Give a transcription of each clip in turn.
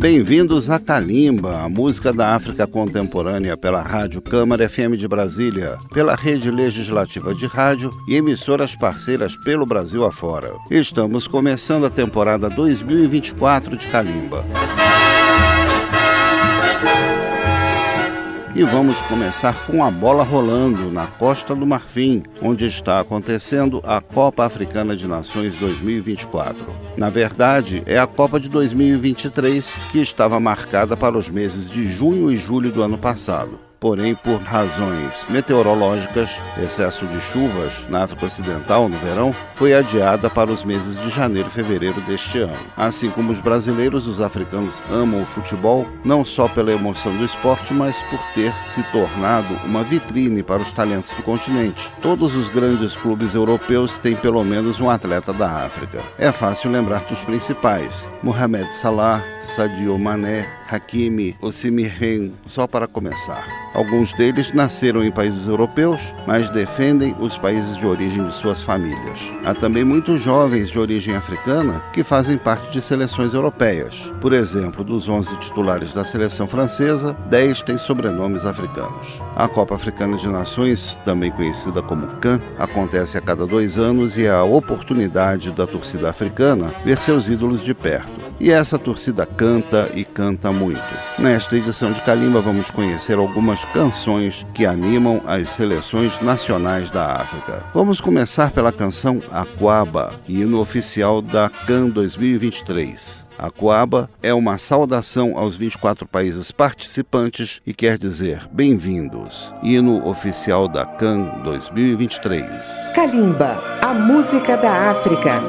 Bem-vindos a Kalimba, a música da África contemporânea pela Rádio Câmara FM de Brasília, pela Rede Legislativa de Rádio e emissoras parceiras pelo Brasil afora. Estamos começando a temporada 2024 de Kalimba. E vamos começar com a bola rolando na Costa do Marfim, onde está acontecendo a Copa Africana de Nações 2024. Na verdade, é a Copa de 2023 que estava marcada para os meses de junho e julho do ano passado porém, por razões meteorológicas, excesso de chuvas na África Ocidental no verão, foi adiada para os meses de janeiro e fevereiro deste ano. Assim como os brasileiros, os africanos amam o futebol não só pela emoção do esporte, mas por ter se tornado uma vitrine para os talentos do continente. Todos os grandes clubes europeus têm pelo menos um atleta da África. É fácil lembrar dos principais: Mohamed Salah, Sadio Mané, Hakimi, Osimhen, só para começar. Alguns deles nasceram em países europeus, mas defendem os países de origem de suas famílias. Há também muitos jovens de origem africana que fazem parte de seleções europeias. Por exemplo, dos 11 titulares da seleção francesa, 10 têm sobrenomes africanos. A Copa Africana de Nações, também conhecida como CAN, acontece a cada dois anos e é a oportunidade da torcida africana ver seus ídolos de perto. E essa torcida canta e canta muito. Nesta edição de Kalimba vamos conhecer algumas canções que animam as seleções nacionais da África. Vamos começar pela canção Aquaba, hino oficial da CAN 2023. A Coaba é uma saudação aos 24 países participantes e quer dizer bem-vindos. Hino oficial da CAN 2023. Kalimba, a música da África.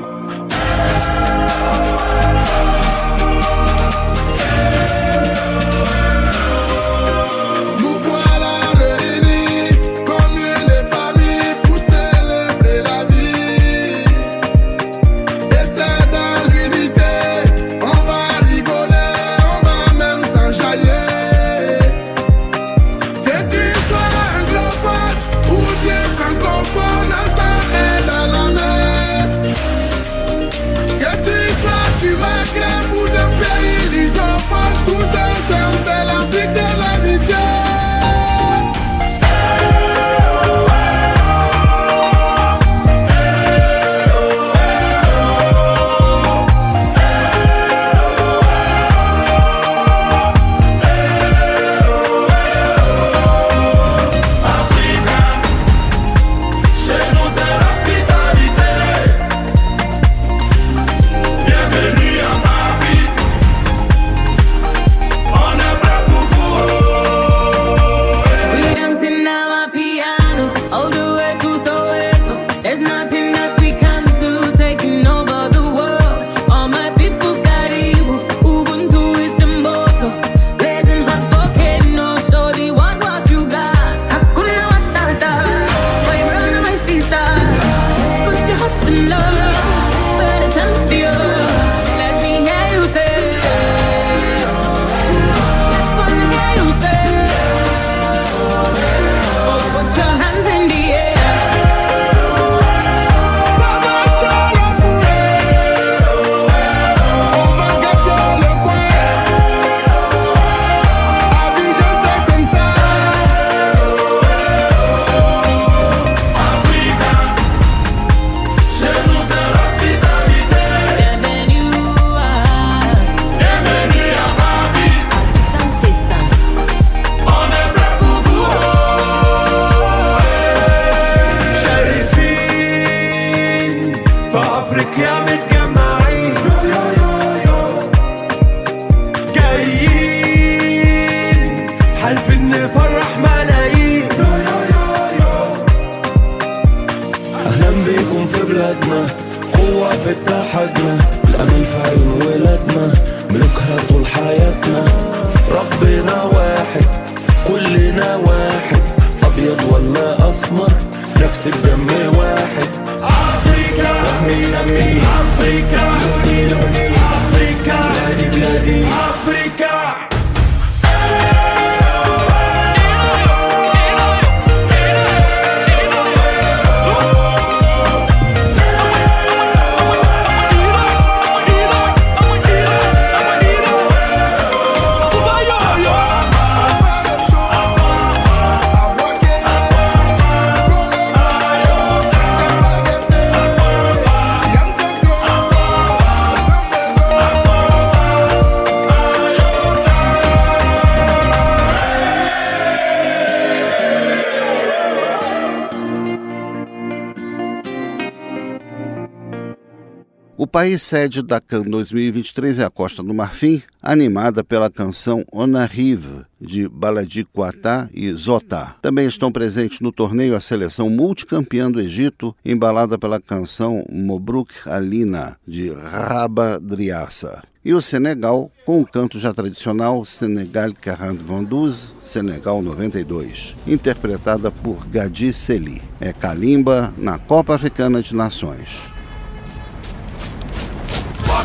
País sede da CAN 2023 é a Costa do Marfim, animada pela canção On Arrive, de Baladi Quatá e Zotá. Também estão presentes no torneio a seleção multicampeã do Egito, embalada pela canção Mobruk Alina, de Raba Driassa. E o Senegal, com o canto já tradicional Senegal 42, Senegal 92, interpretada por Gadi Seli. É Kalimba na Copa Africana de Nações.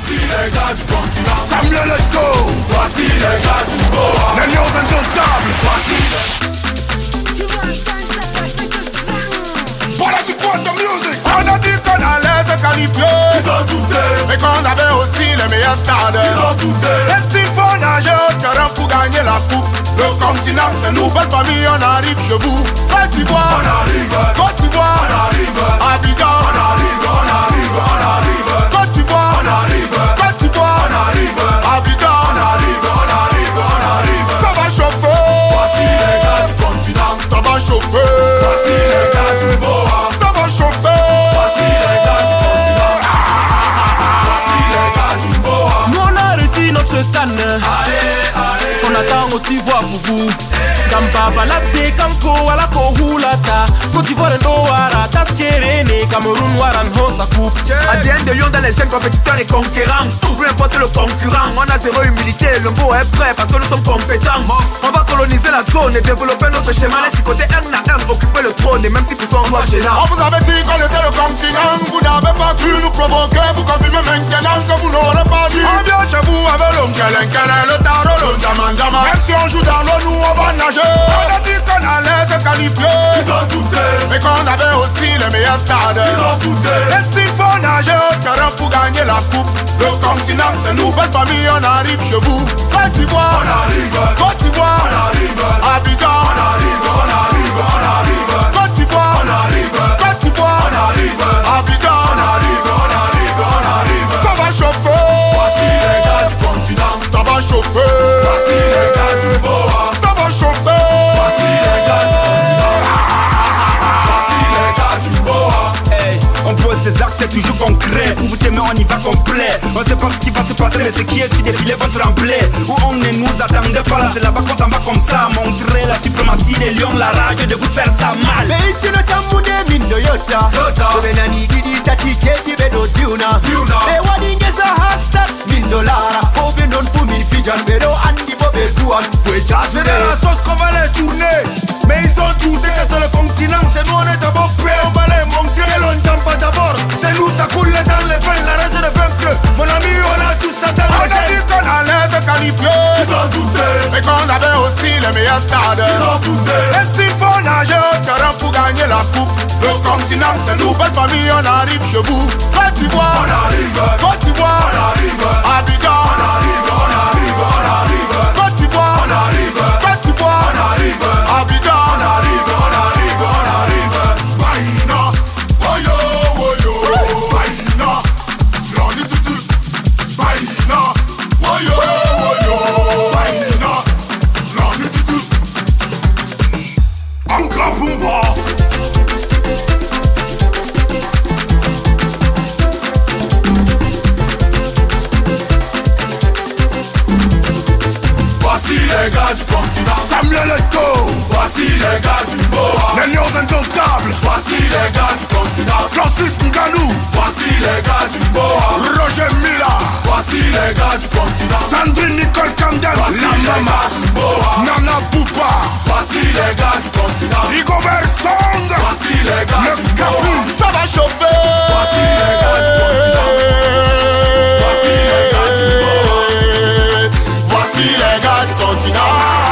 Voici les gars du continent Samuel Eto'o. Voici les gars du Boa Les lions indomptables. Voici Voilà du poids de music. On a dit qu'on allait se qualifier. Ils ont douté Mais qu'on avait aussi les meilleurs stades Ils ont douté Même s'il faut nager au terrain pour gagner la coupe. Le continent c'est nous, belle famille, on arrive chez vous. Côte d'Ivoire. On arrive. Côte d'Ivoire. On arrive. Abidjan. On arrive, on arrive attend aussi voir pour vous. Kampa balade kamko wala hulata. d'Ivoire wara taskerene Cameroun waran coupe. ADN de lion dans les jeunes compétiteurs et conquérants. Peu importe le concurrent, on a zéro humilité. Le mot est prêt parce que nous sommes compétents. On va coloniser la zone et développer notre schéma. Les chicoter un à un, occuper le trône. Et même si ça on doit gênant. On vous avait dit qu'on était le continent. Vous n'avez pas pu nous provoquer. Vous confirmez maintenant que vous n'aurez pas dit On vient chez vous avec l'oncle, le tarot, le diamant, diamant. Même si on joue dans l'eau, nous on va nager. On a dit qu'on allait se qualifier. Ils ont douté. Mais qu'on avait aussi les meilleurs stades. Ils ont douté. Même s'il faut nager au terrain pour gagner la coupe. Le continent c'est nous, belle famille, on arrive chez vous. Côte d'Ivoire On arrive. Côte d'Ivoire On arrive. Abidjan On arrive, on arrive, on arrive. Côte d'Ivoire On arrive. Côte d'Ivoire On arrive complet On sait pas ce qui va se passer mais ce qui est sur des filets vont trembler Où on ne nous attendait pas là. C'est là-bas qu'on s'en va comme ça Montrer la suprématie des lions La rage de vous faire ça mal. Beitino tamude mindo yota. Yota. Tobena nigidi tati kedi bedo tiuna. Be wadingeza hashtag mindo lara. Bobe non fumi fijan bedo andi bobe duan We C'est de la sauce qu'on va les tourner. Mais ils ont douté que c'est le continent. C'est nous on est d'abord prêts On va les montrer. Longtemps pas d'abord. C'est nous ça coule dans les veines. La raison de vaincre Mon ami on a tout ça dans les On a dit qu'on allait se qualifier. Ils ont douté Mais qu'on avait aussi les meilleurs stades. Ils ont douté Même s'il faut nager au terrain pour gagner la coupe. Le continent c'est nous Belle famille on arrive chez vous. Côte d'Ivoire. On arrive. Côte d'Ivoire. On arrive. Abidjan. On arrive les gars du Boa. Les lions indomptables Voici les gars du continent Francis Nganou Voici les gars du Boa. Roger Mila Voici les gars du continent Sandrine Nicole Camden Voici La les Mama gars du Boa. Nana Bouba. Voici les gars du continent. Rigobert Song. Voici les gars Le du Capu Boa. Ça va chauffer. Voici les gars du continent. Voici les gars du Boa. Voici les gars du continent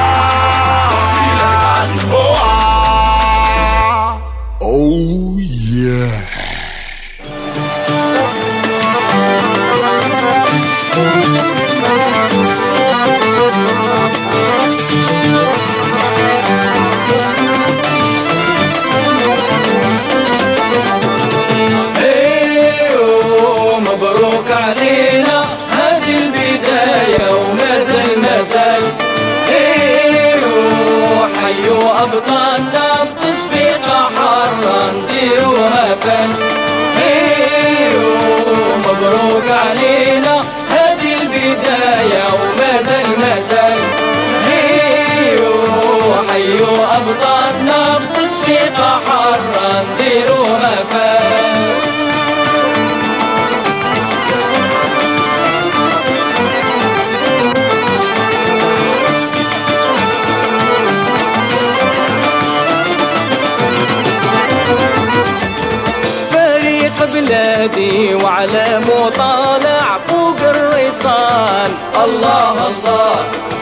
بلادي وعلى مطالع فوق الرصان الله الله.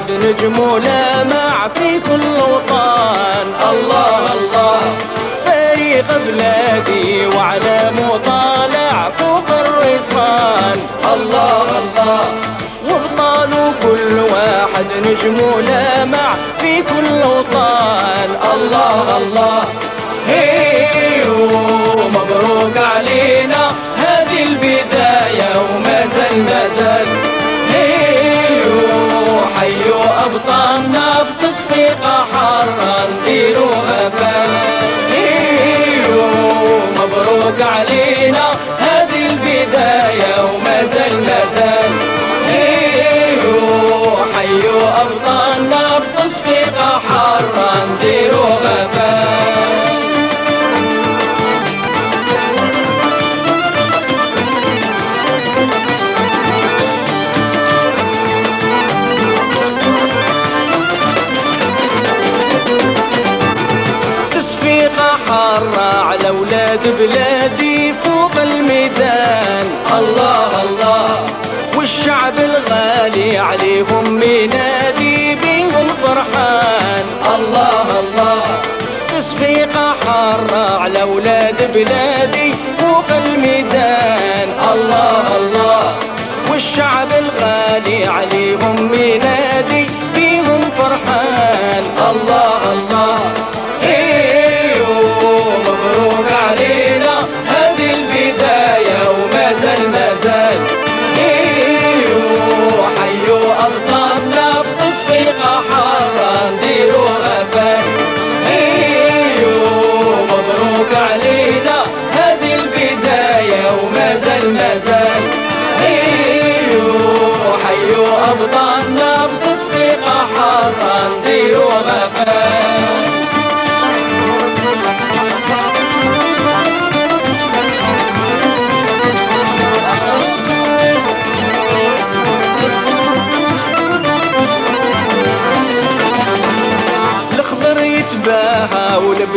واحد نجم لامع في كل وطن الله الله. فريق بلادي وعلى مطالع فوق الرصان. الله الله. وابطال كل واحد نجم لامع في كل وطن الله الله. أبطالنا بتصفيقة حارة نديرو أفل إيوه، مبروك علينا. والشعب الغالي عليهم منادي بيهم فرحان الله الله. تصفيقة حارة على أولاد بلادي فوق الميدان. الله الله. والشعب الغالي عليهم منادي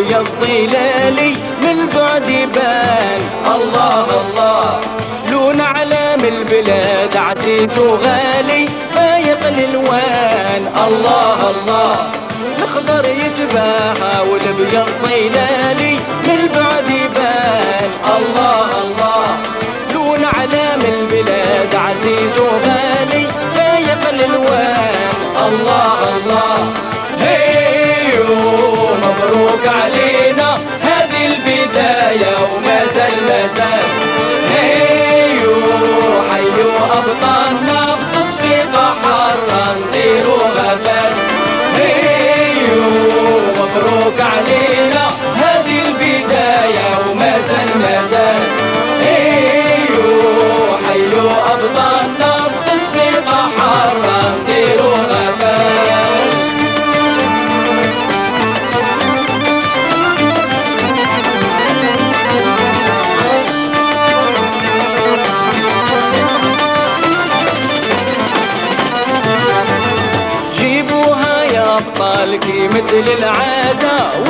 والابيض ظلالي من بعد يبان الله الله. لون علام البلاد عزيز وغالي فايق الألوان. الله الله. الخضر يتباهى والابيض ظلالي من بعد يبان الله الله. لون علام البلاد عزيز وغالي فايق الألوان. الله الله. الأسد. إيه نهيو حيو أبطالنا. للعادة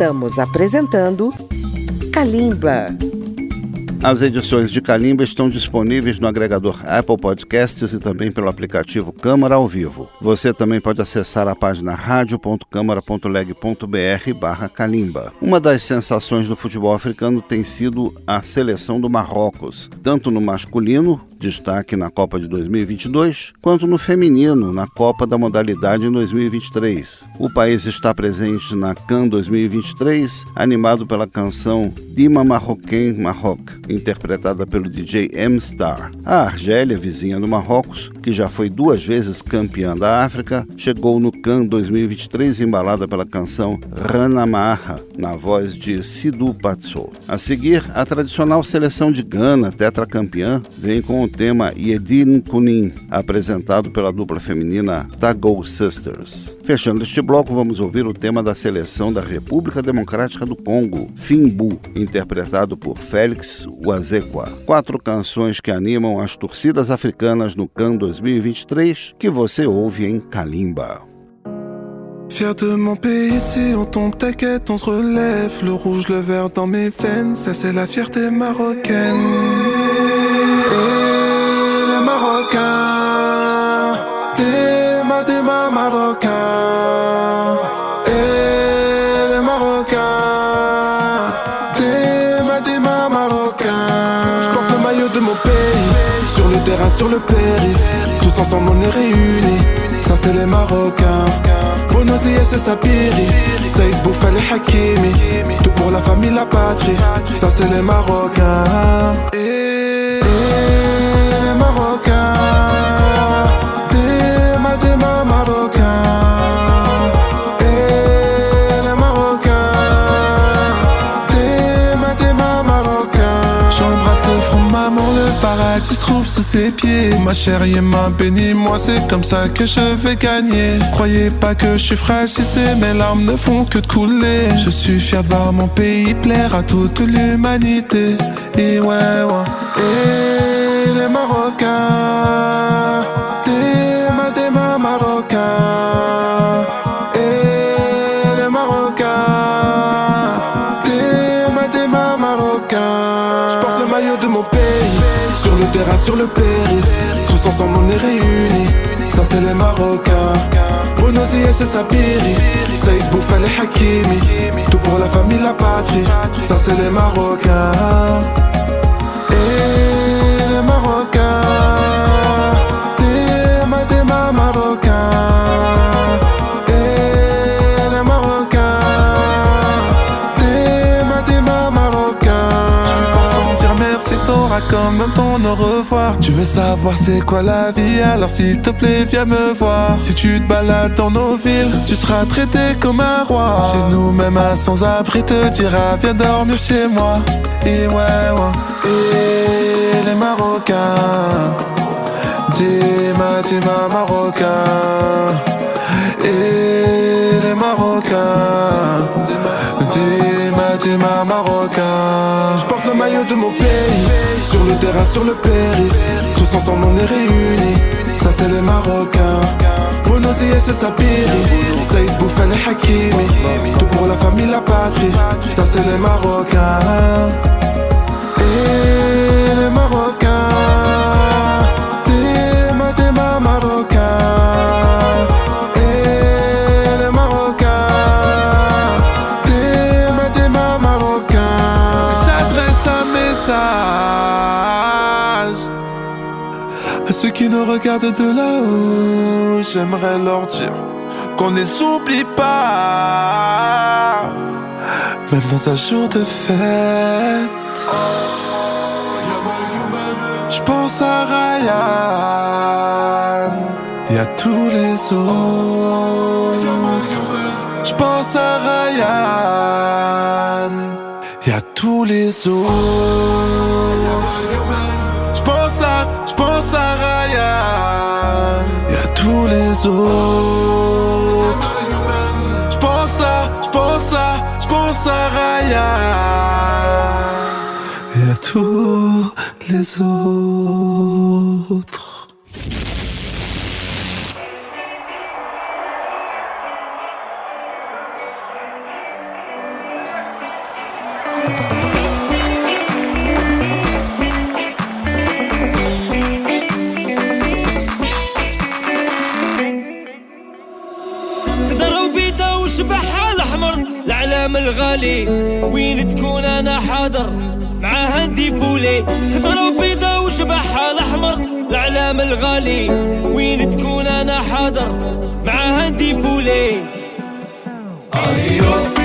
Estamos apresentando Kalimba. As edições de Calimba estão disponíveis no agregador Apple Podcasts e também pelo aplicativo Câmara ao Vivo. Você também pode acessar a página radio.câmara.leg.br barra Calimba. Uma das sensações do futebol africano tem sido a seleção do Marrocos, tanto no masculino destaque na Copa de 2022, quanto no feminino, na Copa da modalidade em 2023. O país está presente na CAN 2023, animado pela canção Dima Marroquin Maroc, interpretada pelo DJ M-Star. A Argélia, vizinha do Marrocos, que já foi duas vezes campeã da África, chegou no CAN 2023 embalada pela canção Rana na voz de Sidou Patso. A seguir, a tradicional seleção de Gana, tetracampeã, vem com o tema Yedin Kunin, apresentado pela dupla feminina Tago Sisters. Fechando este bloco, vamos ouvir o tema da seleção da República Democrática do Congo, Fimbu, interpretado por Félix Wazekwa. Quatro canções que animam as torcidas africanas no CAN 2023, que você ouve em Kalimba. Fier de mon pays, ici on tombe, t'inquiète, on se relève. Le rouge, le vert dans mes veines, ça c'est la fierté marocaine. Et les Marocains, des ma, des ma Marocains. Et les Marocains, des ma, des ma Marocains. Je porte le maillot de mon pays, sur le terrain, sur le périph'. Tous ensemble on est réunis, ça c'est les Marocains. Bonozi c'est Sapiri Seis Bouffel et Hakimi Tout pour la famille, la patrie Ça c'est les Marocains ses pieds. Ma chérie m'a béni, moi c'est comme ça que je vais gagner. Croyez pas que je suis fragilisé, mes larmes ne font que de couler. Je suis fier de voir mon pays plaire à toute l'humanité. Et ouais ouais. Et les Marocains Des ma, Marocains. Et les Marocains Des ma, des ma Marocains. Je porte le maillot de mon pays Sur le terrain, sur le périph' Tous ensemble on est réunis. Ça c'est les Marocains. Bonozi et Sapiri Seis Bouffel et Hakimi. Tout pour la famille, la patrie. Ça c'est les Marocains quand même ton au revoir. Tu veux savoir c'est quoi la vie, alors s'il te plaît viens me voir. Si tu te balades dans nos villes, tu seras traité comme un roi. Chez nous même un sans-abri te dira viens dormir chez moi. Et ouais ouais. Et les Marocains. Dima, Dima, Marocains. Et les Marocains Marocains Je porte le maillot de mon pays. Sur le terrain, sur le périph' Tous ensemble on est réunis. Ça c'est les Marocains. Bonozi et Sapiri. Seis Bouffel et Hakimi. Tout pour la famille, la patrie. Ça c'est les Marocains. Et les Marocains À ceux qui nous regardent de là-haut J'aimerais leur dire Qu'on ne s'oublie pas Même dans un jour de fête je pense à Ryan et à tous les autres. Je pense à Ryan et à tous les autres. Pense à Ryan et à tous les autres. Je pense à, je pense à, je pense à Ryan et à tous les autres. بالي وين تكون أنا حاضر؟ مع هندي فولي. خضرة وبيضة وشبحها الأحمر الأعلام الغالي. وين تكون أنا حاضر؟ مع هندي فولي. أيوه.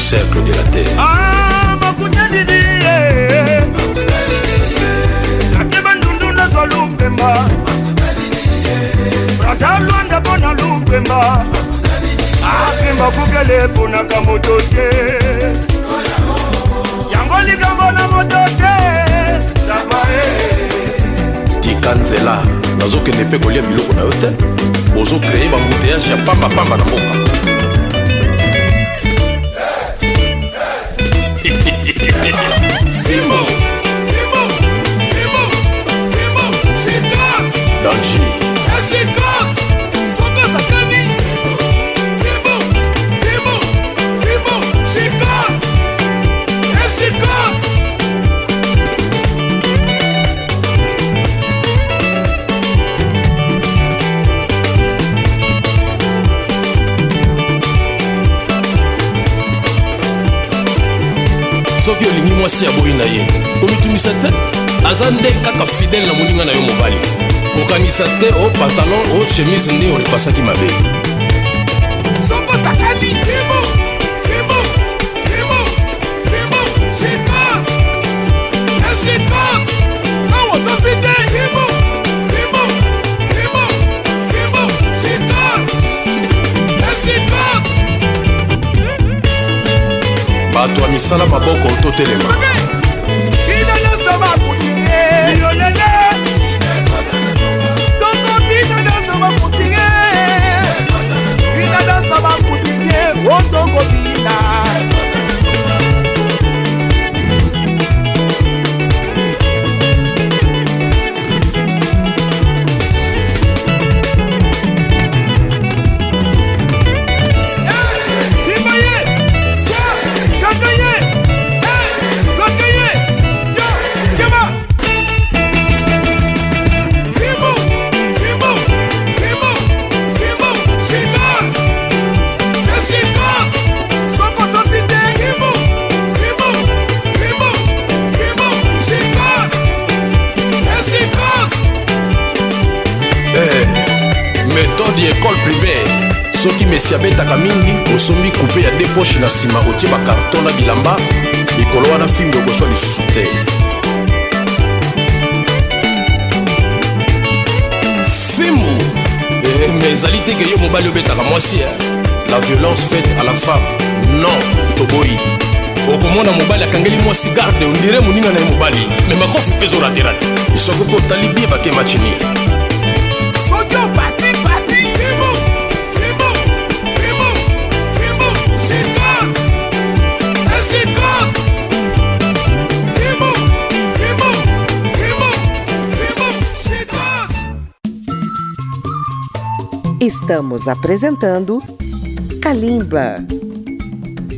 cercle de la terre. Ah, eh. nazwa lupemba. Braza lwanda mpo na lupemba. Asimba kukele eponaka moto te yango likambo na moto te zabae eh. tika nzela nazokende mpe kolia biloko na yo te. Bozokreye bambuteyage ya pambapamba na mboka. Simon, Simon, Simon, Simon, she dance. Don't she? Soki olingi mwasi ya boyi na ye. Omitungisa te aza nde kaka fidele na moninga na yo mobali. Kokanisa te o pantalon o chemise nde orepasaki mabe bato ya misala maboko totelema otokobina poshe na nsima otie bakarton na bilamba likolo wana fimbo ekoswa lisusu te. Fimu eh, me ezali teke yo mobali obetaka mwasi eh. la violence faite à la femme. Non toboyi. Okomona mobali akangeli mwasi garde ondire moninga na ye mobali. Me makofi mpe ezoraterate soki mpe otali bie bakema chini soki obati Estamos apresentando Kalimba.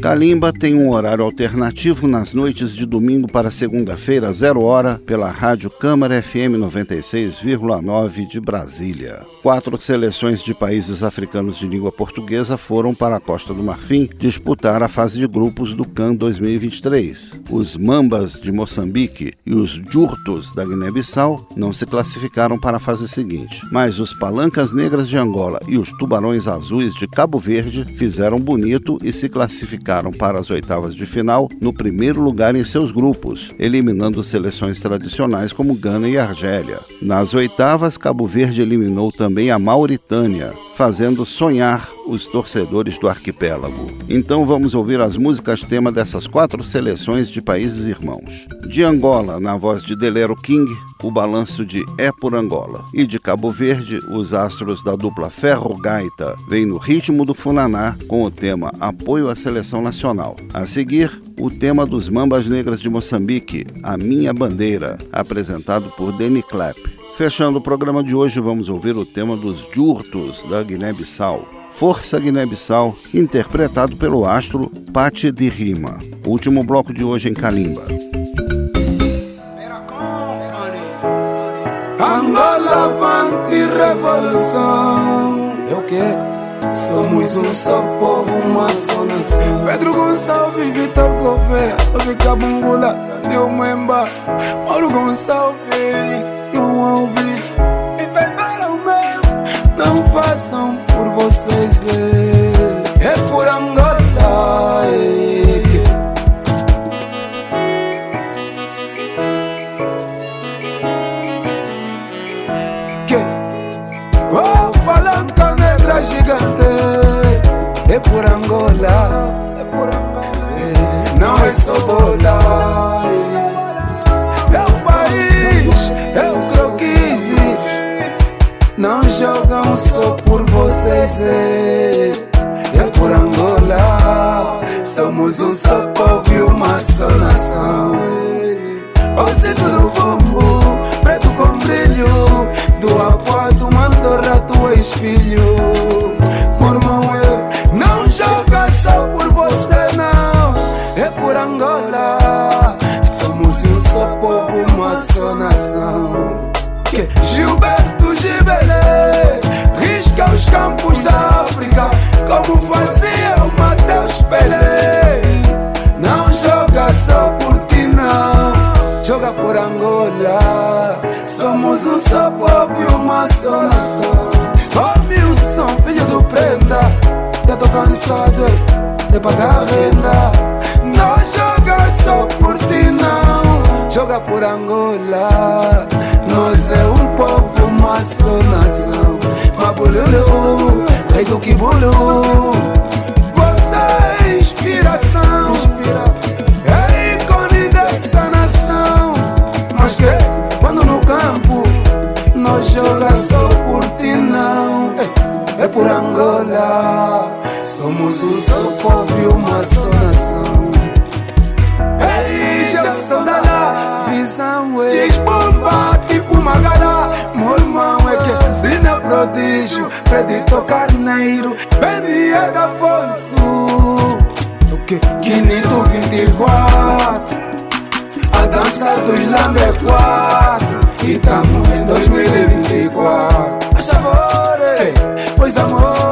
Kalimba tem um horário alternativo nas noites de domingo para segunda-feira, zero hora, pela Rádio Câmara FM 96,9 de Brasília. Quatro seleções de países africanos de língua portuguesa foram para a Costa do Marfim disputar a fase de grupos do CAN 2023. Os Mambas de Moçambique e os Jurtos da Guiné-Bissau não se classificaram para a fase seguinte, mas os Palancas Negras de Angola e os Tubarões Azuis de Cabo Verde fizeram bonito e se classificaram para as oitavas de final no primeiro lugar em seus grupos, eliminando seleções tradicionais como Gana e Argélia. Nas oitavas, Cabo Verde eliminou também a Mauritânia, fazendo sonhar os torcedores do arquipélago. Então vamos ouvir as músicas tema dessas quatro seleções de países irmãos. De Angola, na voz de Delero King, o balanço de É por Angola. E de Cabo Verde, os astros da dupla Ferro Gaita vêm no ritmo do Funaná com o tema Apoio à Seleção Nacional. A seguir, o tema dos Mambas Negras de Moçambique, A Minha Bandeira, apresentado por Danny Clapp. Fechando o programa de hoje, vamos ouvir o tema dos Jurtos da Guiné-Bissau. Força Guiné-Bissau, interpretado pelo astro Pati de Rima. Último bloco de hoje em Kalimba. Angola avante revolução. É o quê? Somos um só povo, uma só nação. Pedro Gonçalves, Vitor Gouveia, Ovica Bungula, Deu Mauro Gonçalves, ouvi. Entenderam mesmo? Não façam por vocês. É, por Angola. Um só por vocês, é, é por Angola. Somos um só povo e uma só nação. Você tudo vumbo, preto com brilho. Do aqua, do mandorra, tu és filho. Só povo e uma só nação. Oh, filho do prenda. Já tô cansado de pagar renda. Não joga só por ti, não. Joga por Angola. Nós é um povo, uma só nação. Mabululu, rei do Kibulu. Joga só por ti, não. É, por Angola. Somos um só povo e uma só nação. Ei, Gerson da lá, visão é Diz bomba tipo Magara Meu irmão é que Zina Prodígio Fredito Carneiro da Afonso O que? Quinito 24 A dança dos Lambe 4 E tamo em 2024 Acha amore, pois amore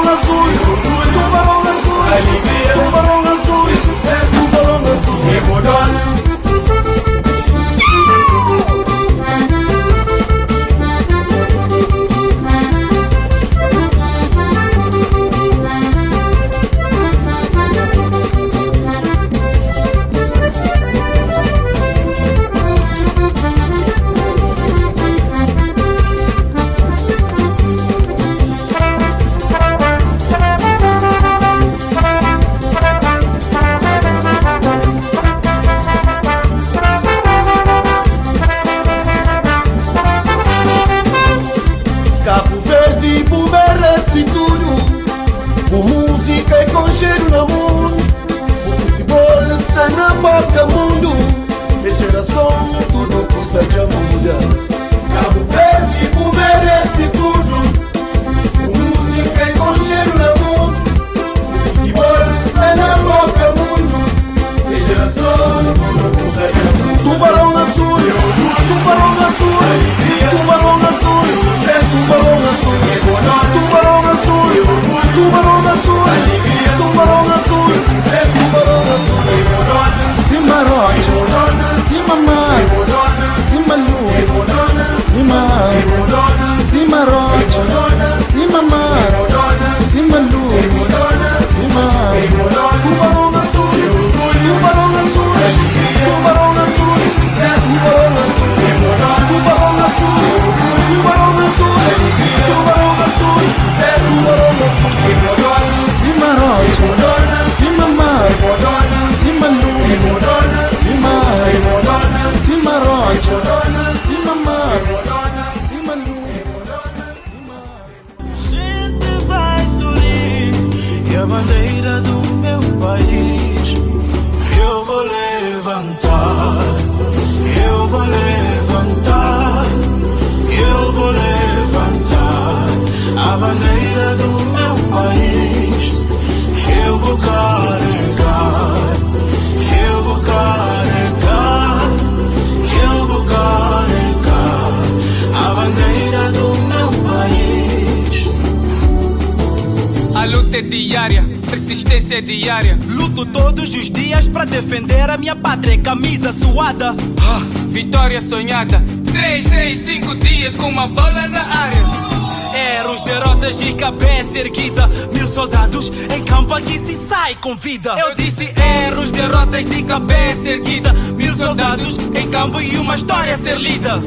vitória sonhada. 3, 6, 5 dias com uma bola na área. Erros, derrotas e cabeça erguida. Mil soldados em campo aqui se sai com vida. Eu disse erros, derrotas de cabeça erguida. Mil soldados em campo e uma história a ser lida.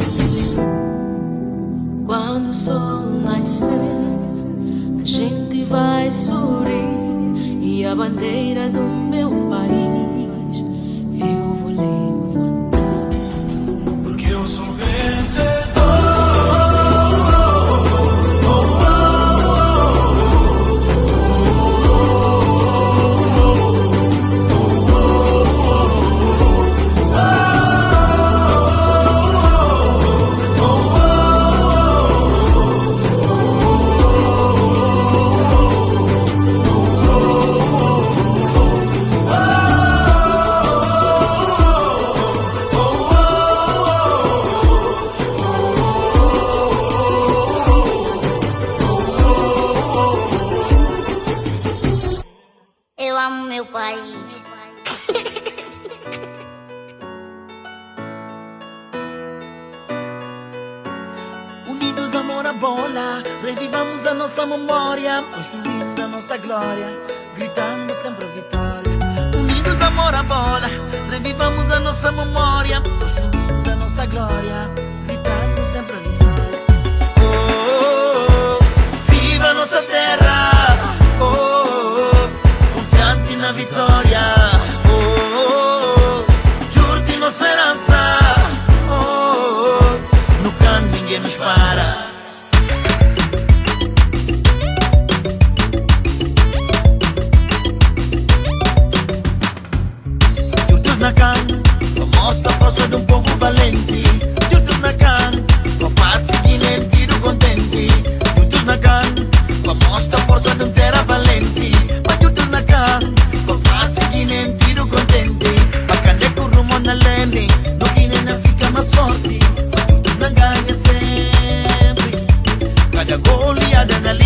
like a goalie, adrenaline.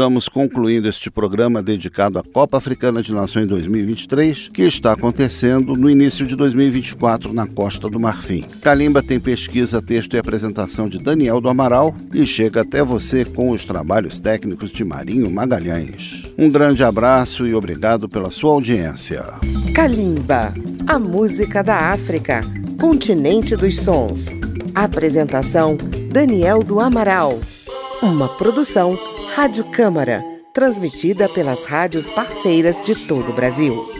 Estamos concluindo este programa dedicado à Copa Africana de Nações 2023, que está acontecendo no início de 2024 na Costa do Marfim. Calimba tem pesquisa, texto e apresentação de Daniel do Amaral e chega até você com os trabalhos técnicos de Marinho Magalhães. Um grande abraço e obrigado pela sua audiência. Kalimba, a música da África, continente dos sons. Apresentação: Daniel do Amaral. Uma produção Rádio Câmara, transmitida pelas rádios parceiras de todo o Brasil.